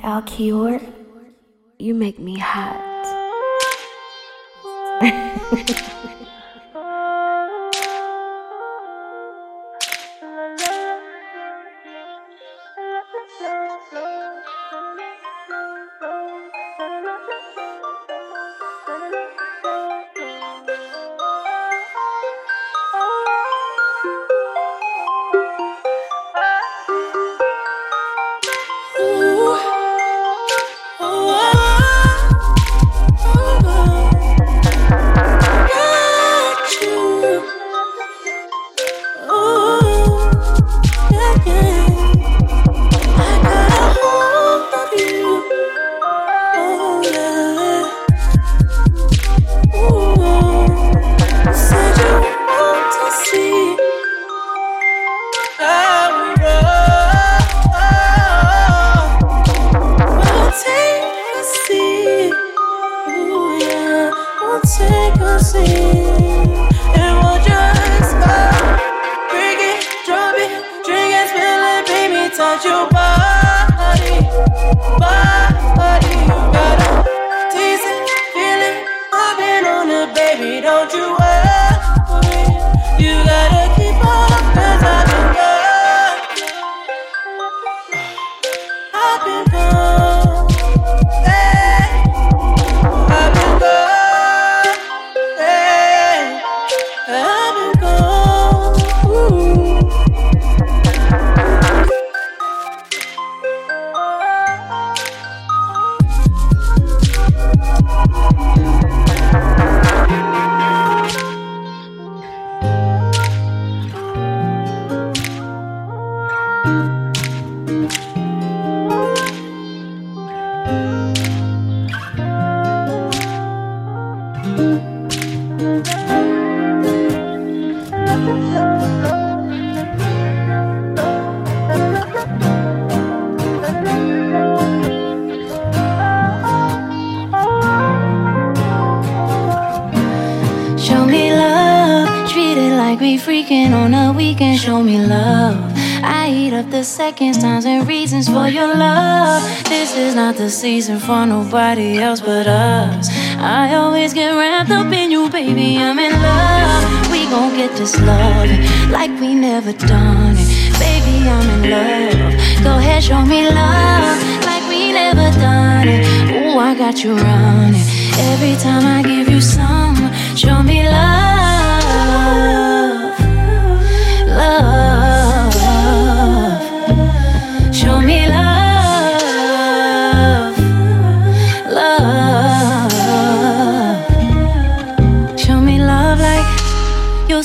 Alkior, you make me hot. seconds, times, and reasons for your love. This is not the season for nobody else but us. I always get wrapped up in you, baby. I'm in love. We gon' get this love like we never done it. Baby, I'm in love. Go ahead, show me love like we never done it. Ooh, I got you running. Every time I give you some, show me love.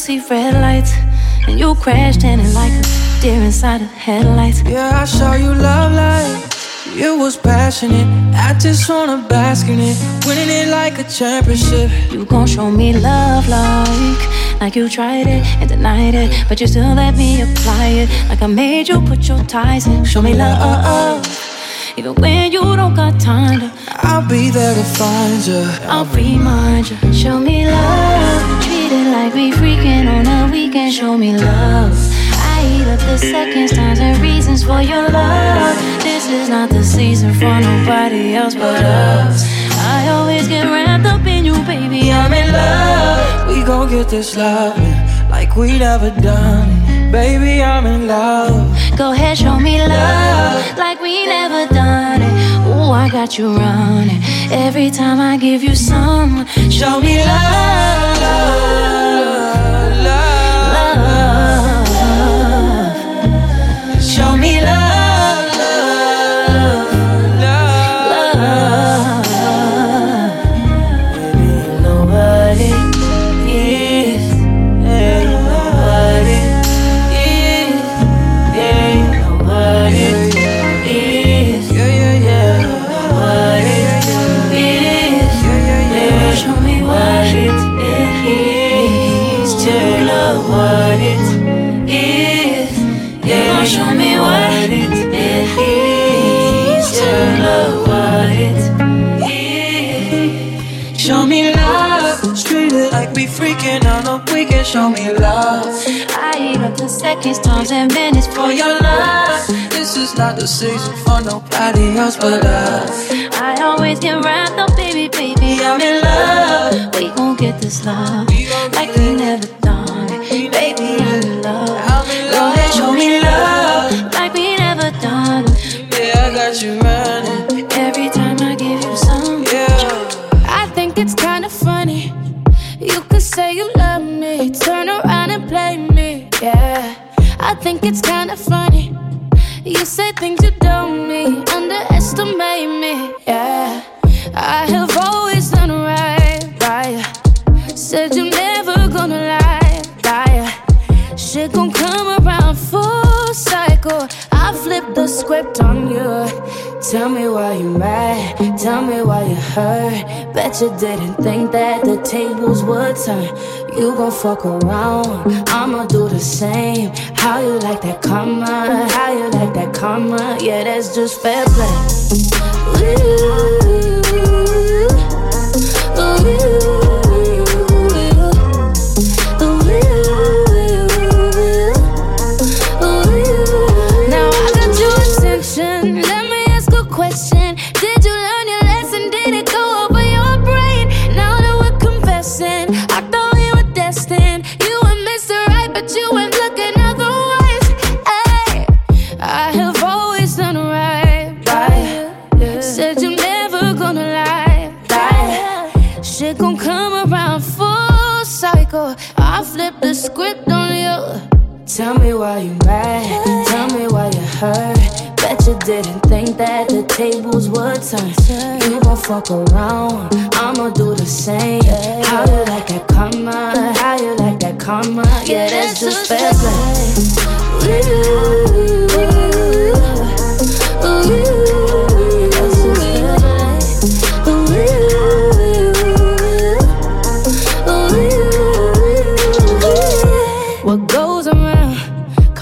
See red lights, and you crashed in it like a deer inside the headlights. Yeah, I saw you love life. It was passionate. I just wanna bask in it, winning it like a championship. You gon' show me love like, like you tried it and denied it, but you still let me apply it. Like I made you put your ties in. Show me love, even when you don't got time to. I'll be there to find you. I'll remind you. Show me love it like we freaking on a weekend. Show me love. I eat up the seconds, times, and reasons for your love. This is not the season for nobody else but us. I always get wrapped up in you, baby. I'm in love. We gon' get this love like we never done it. Baby, I'm in love. Go ahead, show me love like we never done it. Ooh, I got you running. Every time I give you some, show me love, Show me love. I right up to seconds, times, and minutes for your love. This is not the season for nobody else but us. I always get wrapped up, baby, baby, I'm in love. We gon' get this love like didn't think that the tables would turn. You gon' fuck around. I'ma do the same. How you like that karma? How you like that karma? Yeah, that's just fair play. Now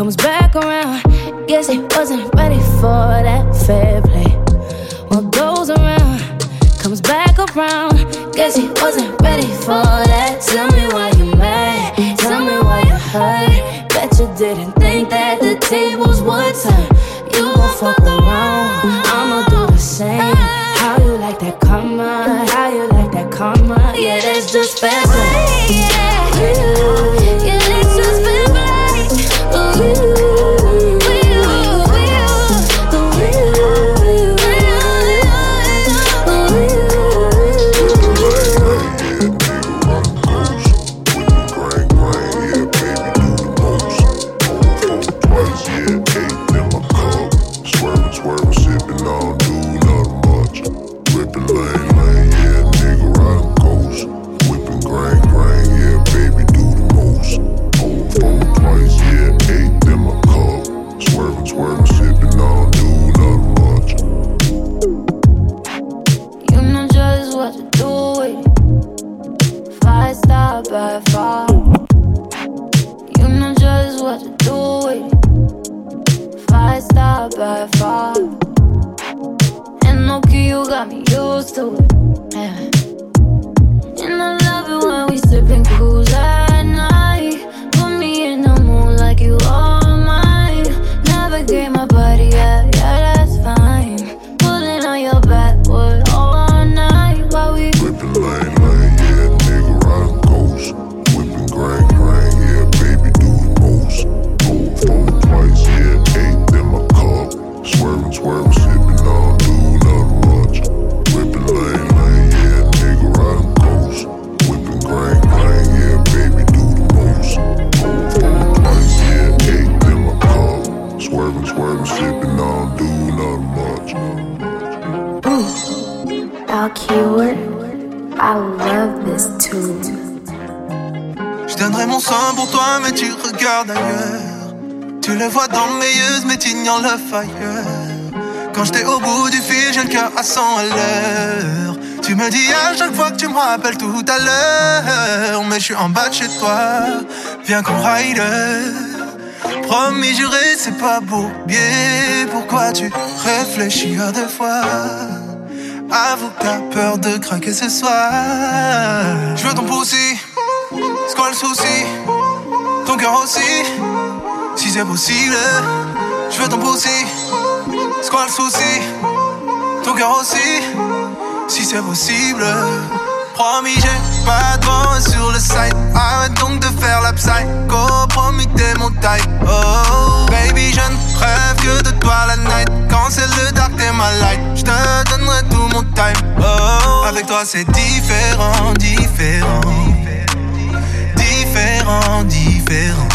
comes back around. Guess he wasn't ready for that fair play. What goes around comes back around. Guess he wasn't ready for that. Tell me why you mad. Tell me why you hurt. Bet you didn't think that the tables would turn. You gon' fuck around. I'ma do the same. How you like that karma? How you like that karma? Yeah, that's just fair do much. I love this tune. Je donnerai mon sang pour toi, mais tu regardes ailleurs. Tu le vois dans yeux, mais t'ignores le fire. Quand j'étais au bout du fil, j'ai le cœur à 100 à l'heure. Tu me dis à chaque fois que tu me rappelles tout à l'heure. Mais je suis en bas de chez toi, viens qu'on ride. Promis, juré, c'est pas beau. Bien, pourquoi tu réfléchis à deux fois? Avoue t'as peur de craquer ce soir. Je veux ton poussi, c'est quoi le souci? Ton cœur aussi, Si c'est possible, je veux ton poussi. C'est quoi le souci? Ton cœur aussi, si c'est possible. Promis, j'ai pas de sur le site. Arrête donc de faire la psycho. Promis, t'es mon type. Oh, baby, je ne rêve que de toi la night. Quand c'est le dark, t'es ma light. Je te donnerai tout mon time. Oh, avec toi, c'est différent, différent. Différent, différent.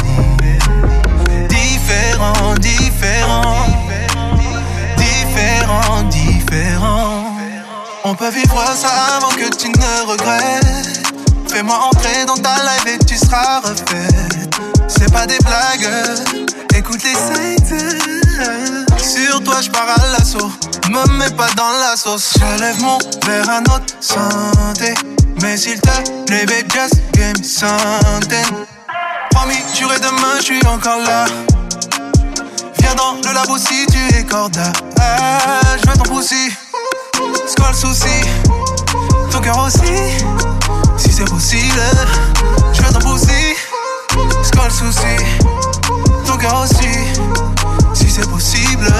Différent, différent. Différent, différent. On peut vivre ça avant que tu ne regrettes. Fais-moi entrer dans ta live et tu seras refait. C'est pas des blagues, écoute les sites. Sur toi, je pars à l'assaut. Me mets pas dans la sauce. Je lève mon verre à notre santé. Mais s'il te plaît, babe, just game centaine. Promis, juré demain, je suis encore là. Viens dans le labo si tu es. Ah, je veux ton poussi. C'est quoi le souci? Ton cœur aussi, si c'est possible. Je veux ton poussi. C'est quoi le souci? Ton cœur aussi, si c'est possible.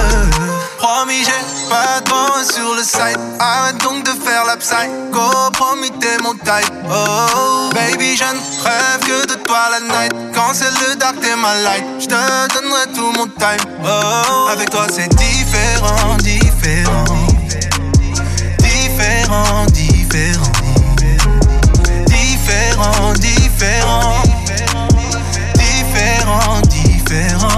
Promis, j'ai pas de sur le site. Arrête donc de faire la psycho. Promis, t'es mon type. Oh, baby, je ne rêve que de toi la night. Quand c'est le dark, t'es ma light. Je te donnerai tout mon time. Oh, avec toi, c'est différent différents, différents. Différents, différents. Différents, différents.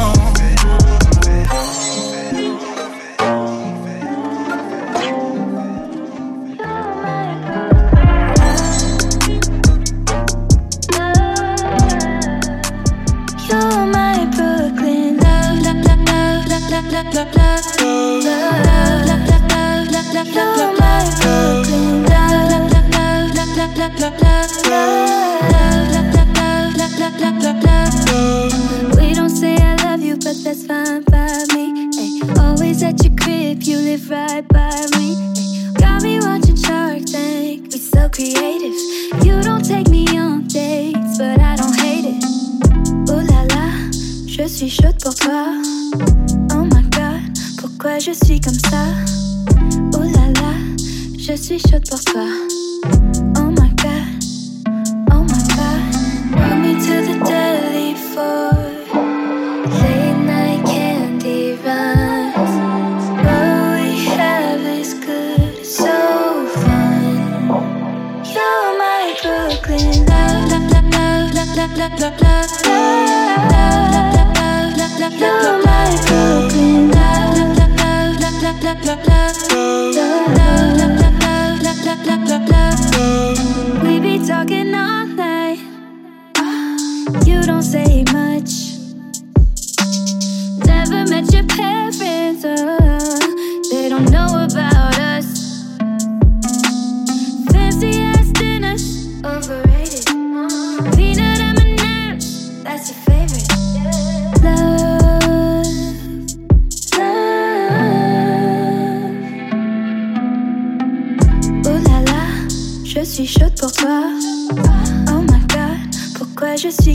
We don't say I love you, but that's fine by me. Ay, Always at your crib, you live right by me. Ay, Got me watching Shark Tank, we so creative. You don't take me on dates, but I don't hate it. Oh là là, je suis chaude pour toi. Oh my god, pourquoi je suis comme ça? Oh là là, je suis chaude pour toi.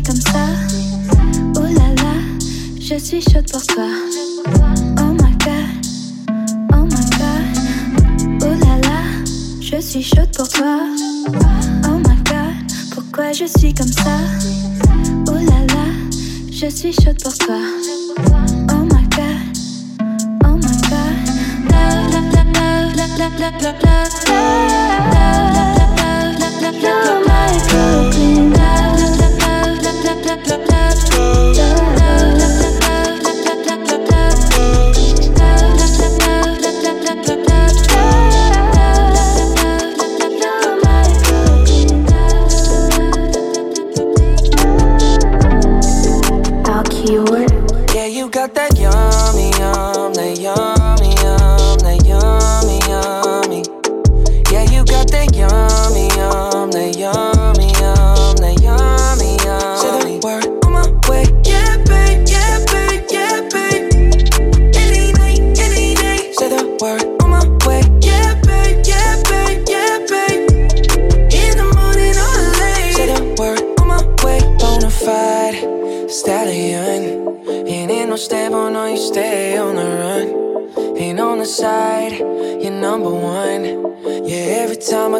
Comme ça? Oh là là, je suis chaude pour toi. Oh my god, oh my god. Oh là là, je suis chaude pour toi. Oh my god, pourquoi je suis comme ça? Oh là là, je suis chaude pour toi. Quédate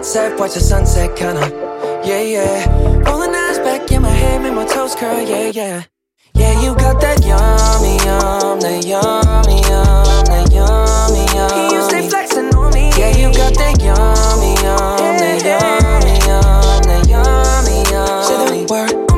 babe. Jet set, watch the sunset, kinda. Yeah, yeah. Rolling eyes back in my head, make my toes curl, yeah, yeah. Yeah, you got that yummy, yum, that yummy, yum, that yummy, yum. You stay flexing on me. Yeah, you got that yummy, yum, that yummy, yum, that yummy, yum. Say the word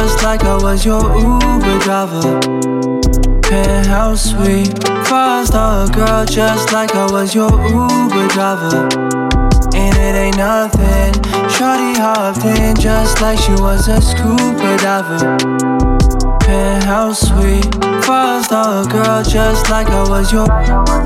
just like I was your Uber driver. Penthouse suite, five star girl just like I was your Uber driver. And it ain't nothing. Shorty hopped in just like she was a scuba diver. Penthouse suite, five star girl just like I was your.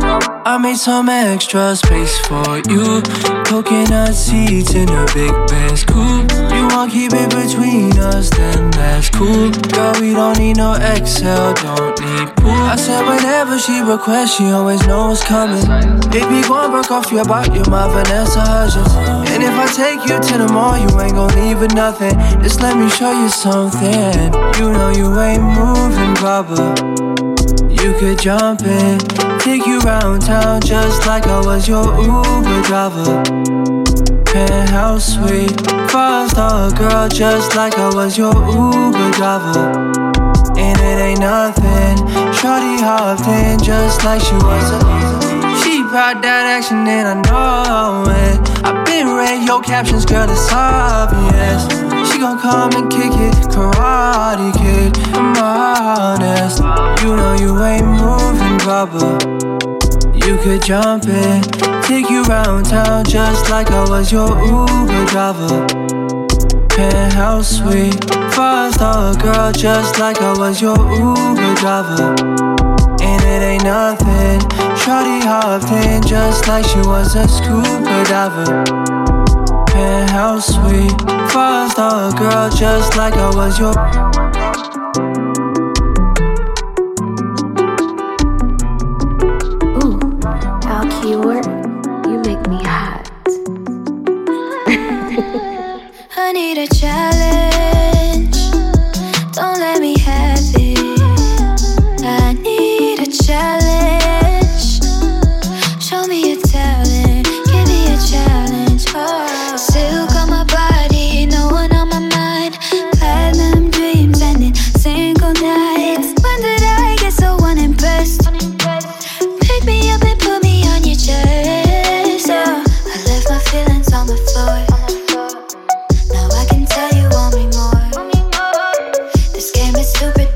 I made some extra space for you. Coconut seats in a big Benz coupe. You want keep it between us, then that's cool. Girl, we don't need no XL, don't need pool. I said whenever she requests, she always knows what's coming. Baby, go and broke off your butt, you're my Vanessa Hudgens. And if I take you to the mall, you ain't gon' leave with nothing. Just let me show you something. You know you ain't moving, Bubba. You could jump in, take you round town just like I was your Uber driver. Penthouse suite, five star girl just like I was your Uber driver. And it ain't nothing, Shorty hopped in just like she was a. She proud that action and I know it. I've been read your captions, girl, it's obvious. Gon' come and kick it, karate kid. I'm honest, you know you ain't moving, Bubba. You could jump in, take you round town just like I was your Uber driver. Penthouse suite, five star girl just like I was your Uber driver. And it ain't nothing. Shorty hopped in just like she was a scuba diver. Penthouse suite, five star girl just like I was your. stupid.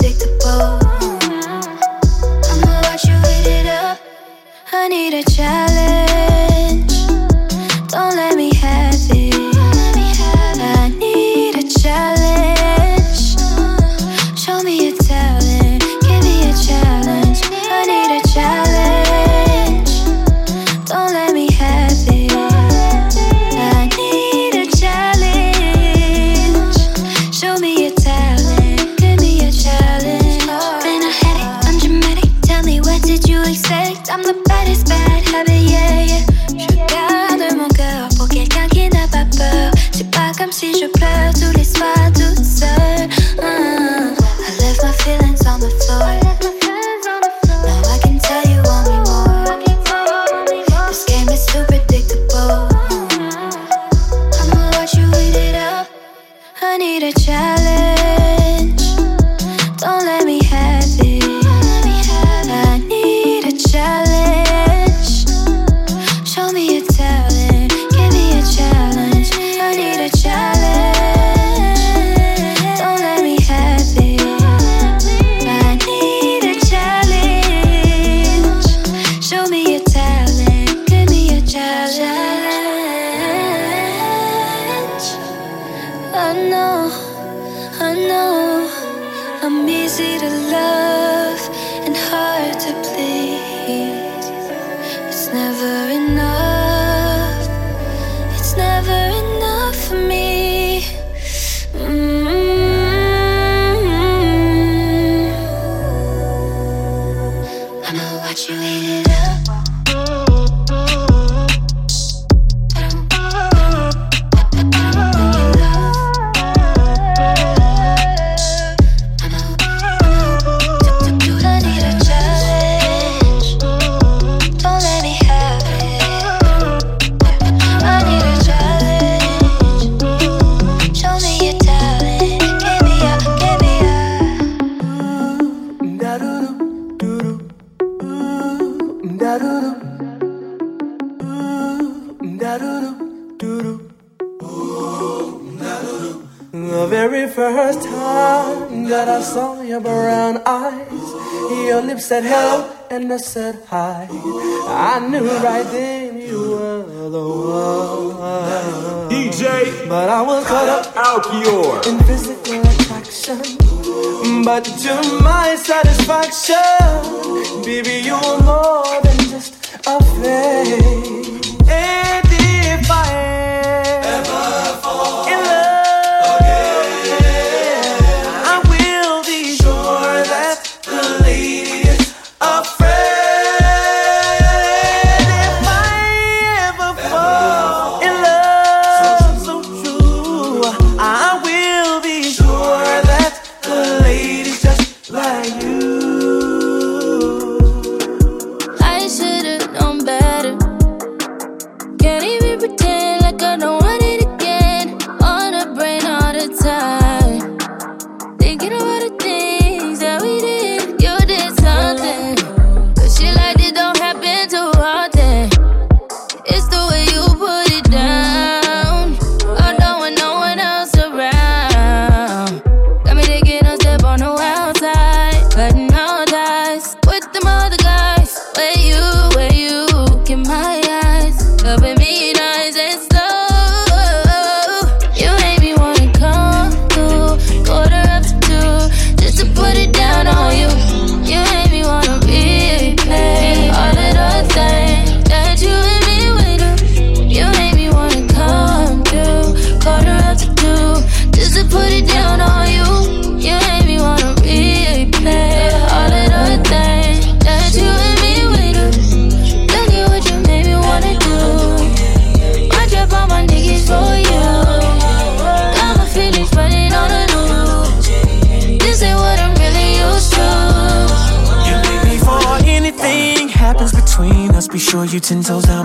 said hello and I said hi. I knew right then you were the one. DJ, but I was caught up Alkior in physical attraction. But to my satisfaction, baby, you're more than just a face. you ten toes down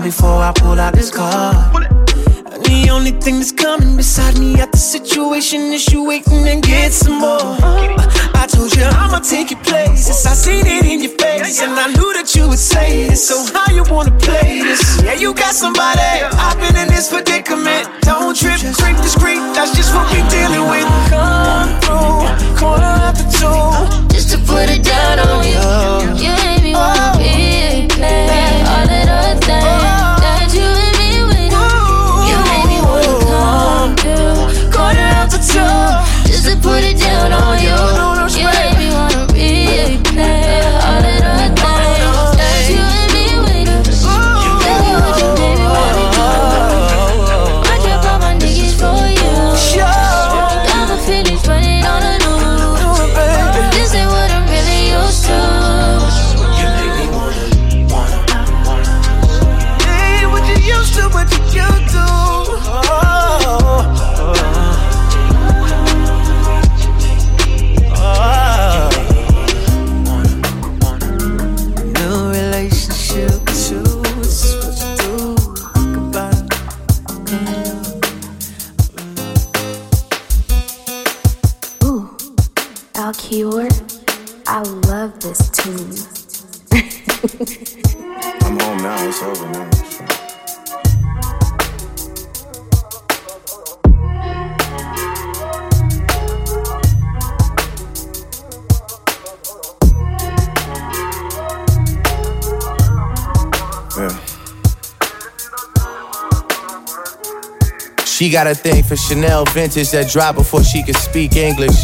got a thing for Chanel vintage that dropped before she could speak English.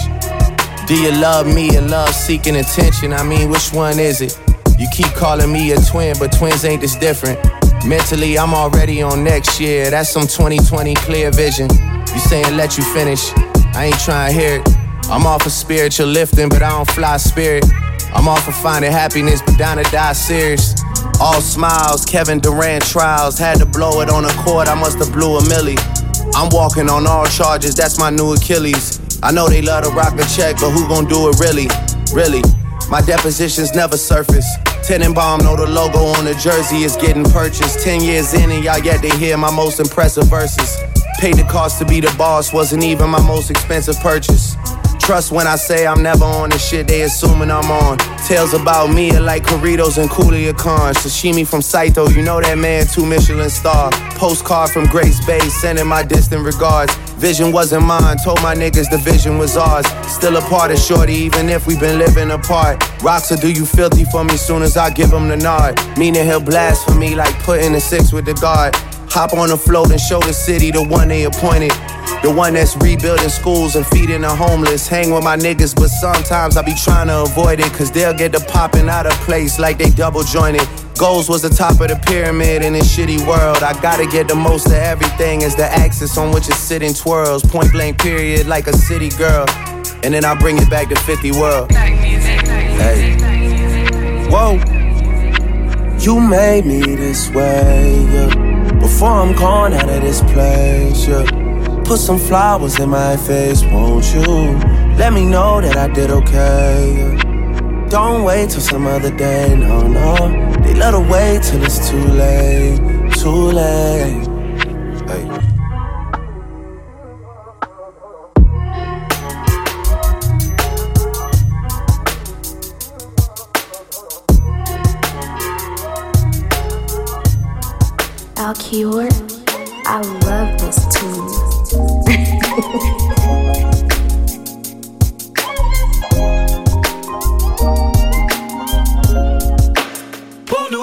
Do you love me or love seeking attention? I mean, which one is it? You keep calling me a twin, but twins ain't this different. Mentally, I'm already on next year. That's some 2020 clear vision. You saying let you finish? I ain't trying to hear it. I'm off of spiritual lifting, but I don't fly spirit. I'm off of finding happiness, but down to die serious. All smiles, Kevin Durant trials. Had to blow it on a court, I must have blew a millie. I'm walking on all charges, that's my new Achilles. I know they love to rock the check, but who gon' do it really? Really? My depositions never surface. Tenenbaum know the logo on the jersey is getting purchased. Ten years in and y'all yet to hear my most impressive verses. Paid the cost to be the boss, wasn't even my most expensive purchase. Trust when I say I'm never on the shit they assuming I'm on. Tales about me are like Corritos and Coolia Khan. Sashimi from Saito, you know that man, two Michelin star. Postcard from Grace Bay, sending my distant regards. Vision wasn't mine, told my niggas the vision was ours. Still a part of Shorty, even if we been living apart. Rocks will do you filthy for me soon as I give him the nod. Meaning he'll blast for me like putting a six with the guard. Hop on the float and show the city the one they appointed. The one that's rebuilding schools and feeding the homeless. Hang with my niggas, but sometimes I be trying to avoid it. Cause they'll get the popping out of place like they double jointed. Goals was the top of the pyramid in this shitty world. I gotta get the most of everything as the axis on which it's sitting twirls. Point blank period like a city girl. And then I bring it back to 50 world. Hey. Whoa. You made me this way, yeah. Before I'm gone out of this place, yeah. Put some flowers in my face, won't you? Let me know that I did okay. Don't wait till some other day, no, no. They let her wait till it's too late, too late. Hey. I love this tune.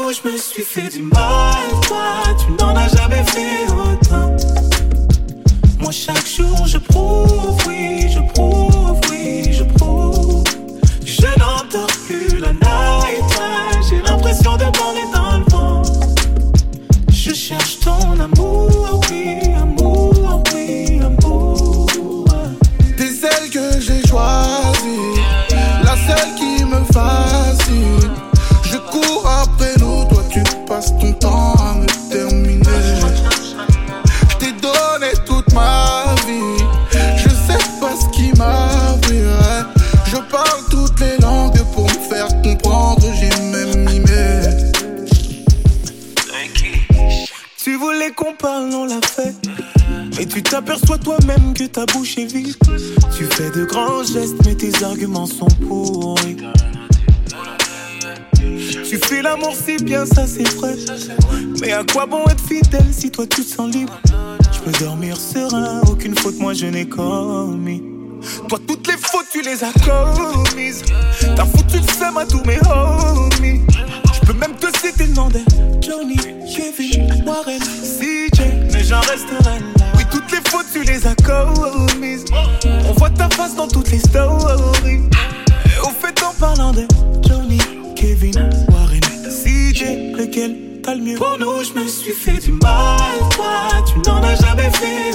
Je me suis fait du mal. Toi, tu n'en as jamais fait autant. Moi, chaque jour, je prouve, oui, je prouve, oui, je prouve. Je n'entends plus la night. J'ai l'impression de parler que j'ai choisie, la seule qui me fascine. Je cours après nous, toi tu passes ton temps à me terminer. Je t'ai donné toute ma vie, je sais pas ce qui m'arriverait. Je parle toutes les langues pour me faire comprendre, j'ai même mimé. Tu voulais qu'on parle, on l'a fait. Mais tu t'aperçois toi-même que ta bouche est vide. Fais de grands gestes, mais tes arguments sont pourris. Tu fais l'amour si bien, ça c'est vrai. Mais à quoi bon être fidèle si toi tu te sens libre? Je peux dormir serein, aucune faute moi je n'ai commis. Toi, toutes les fautes, tu les as commises. T'as foutu le seum à tous mes homies. Je peux même te citer le nom de Johnny, Kevin, Warren, CJ, mais j'en resterai là. Oui, toutes les fautes, tu les as commises. Face dans toutes les stories. Au fait, en parlant de Johnny, Kevin, Warren, CJ, lequel t'as le mieux? Pour nous, je me suis fait du mal. Toi, tu n'en as jamais fait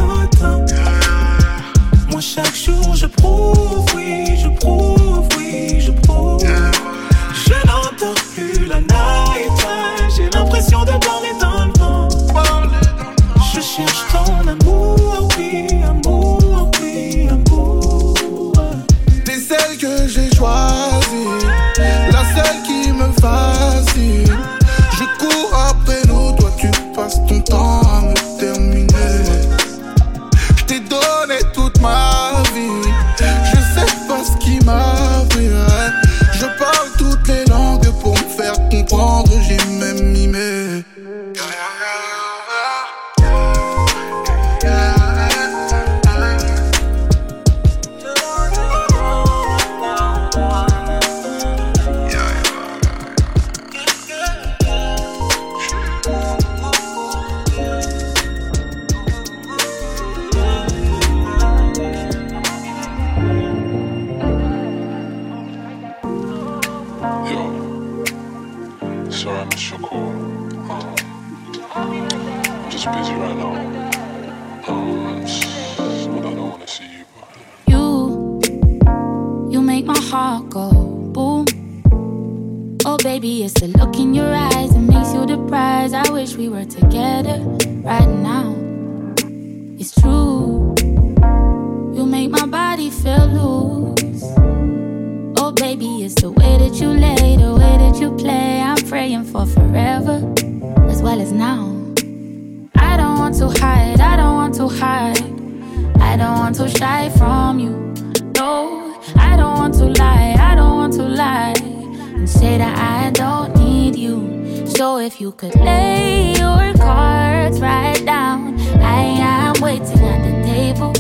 that I don't need you. So if you could lay your cards right down, I am waiting at the table.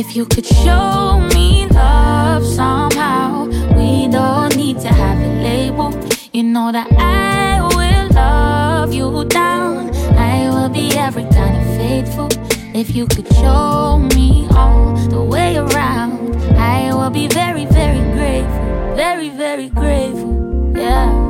If you could show me love somehow, we don't need to have a label. You know that I will love you down. I will be every kind of faithful. If you could show me all the way around, I will be very, very grateful. Very, very grateful yeah.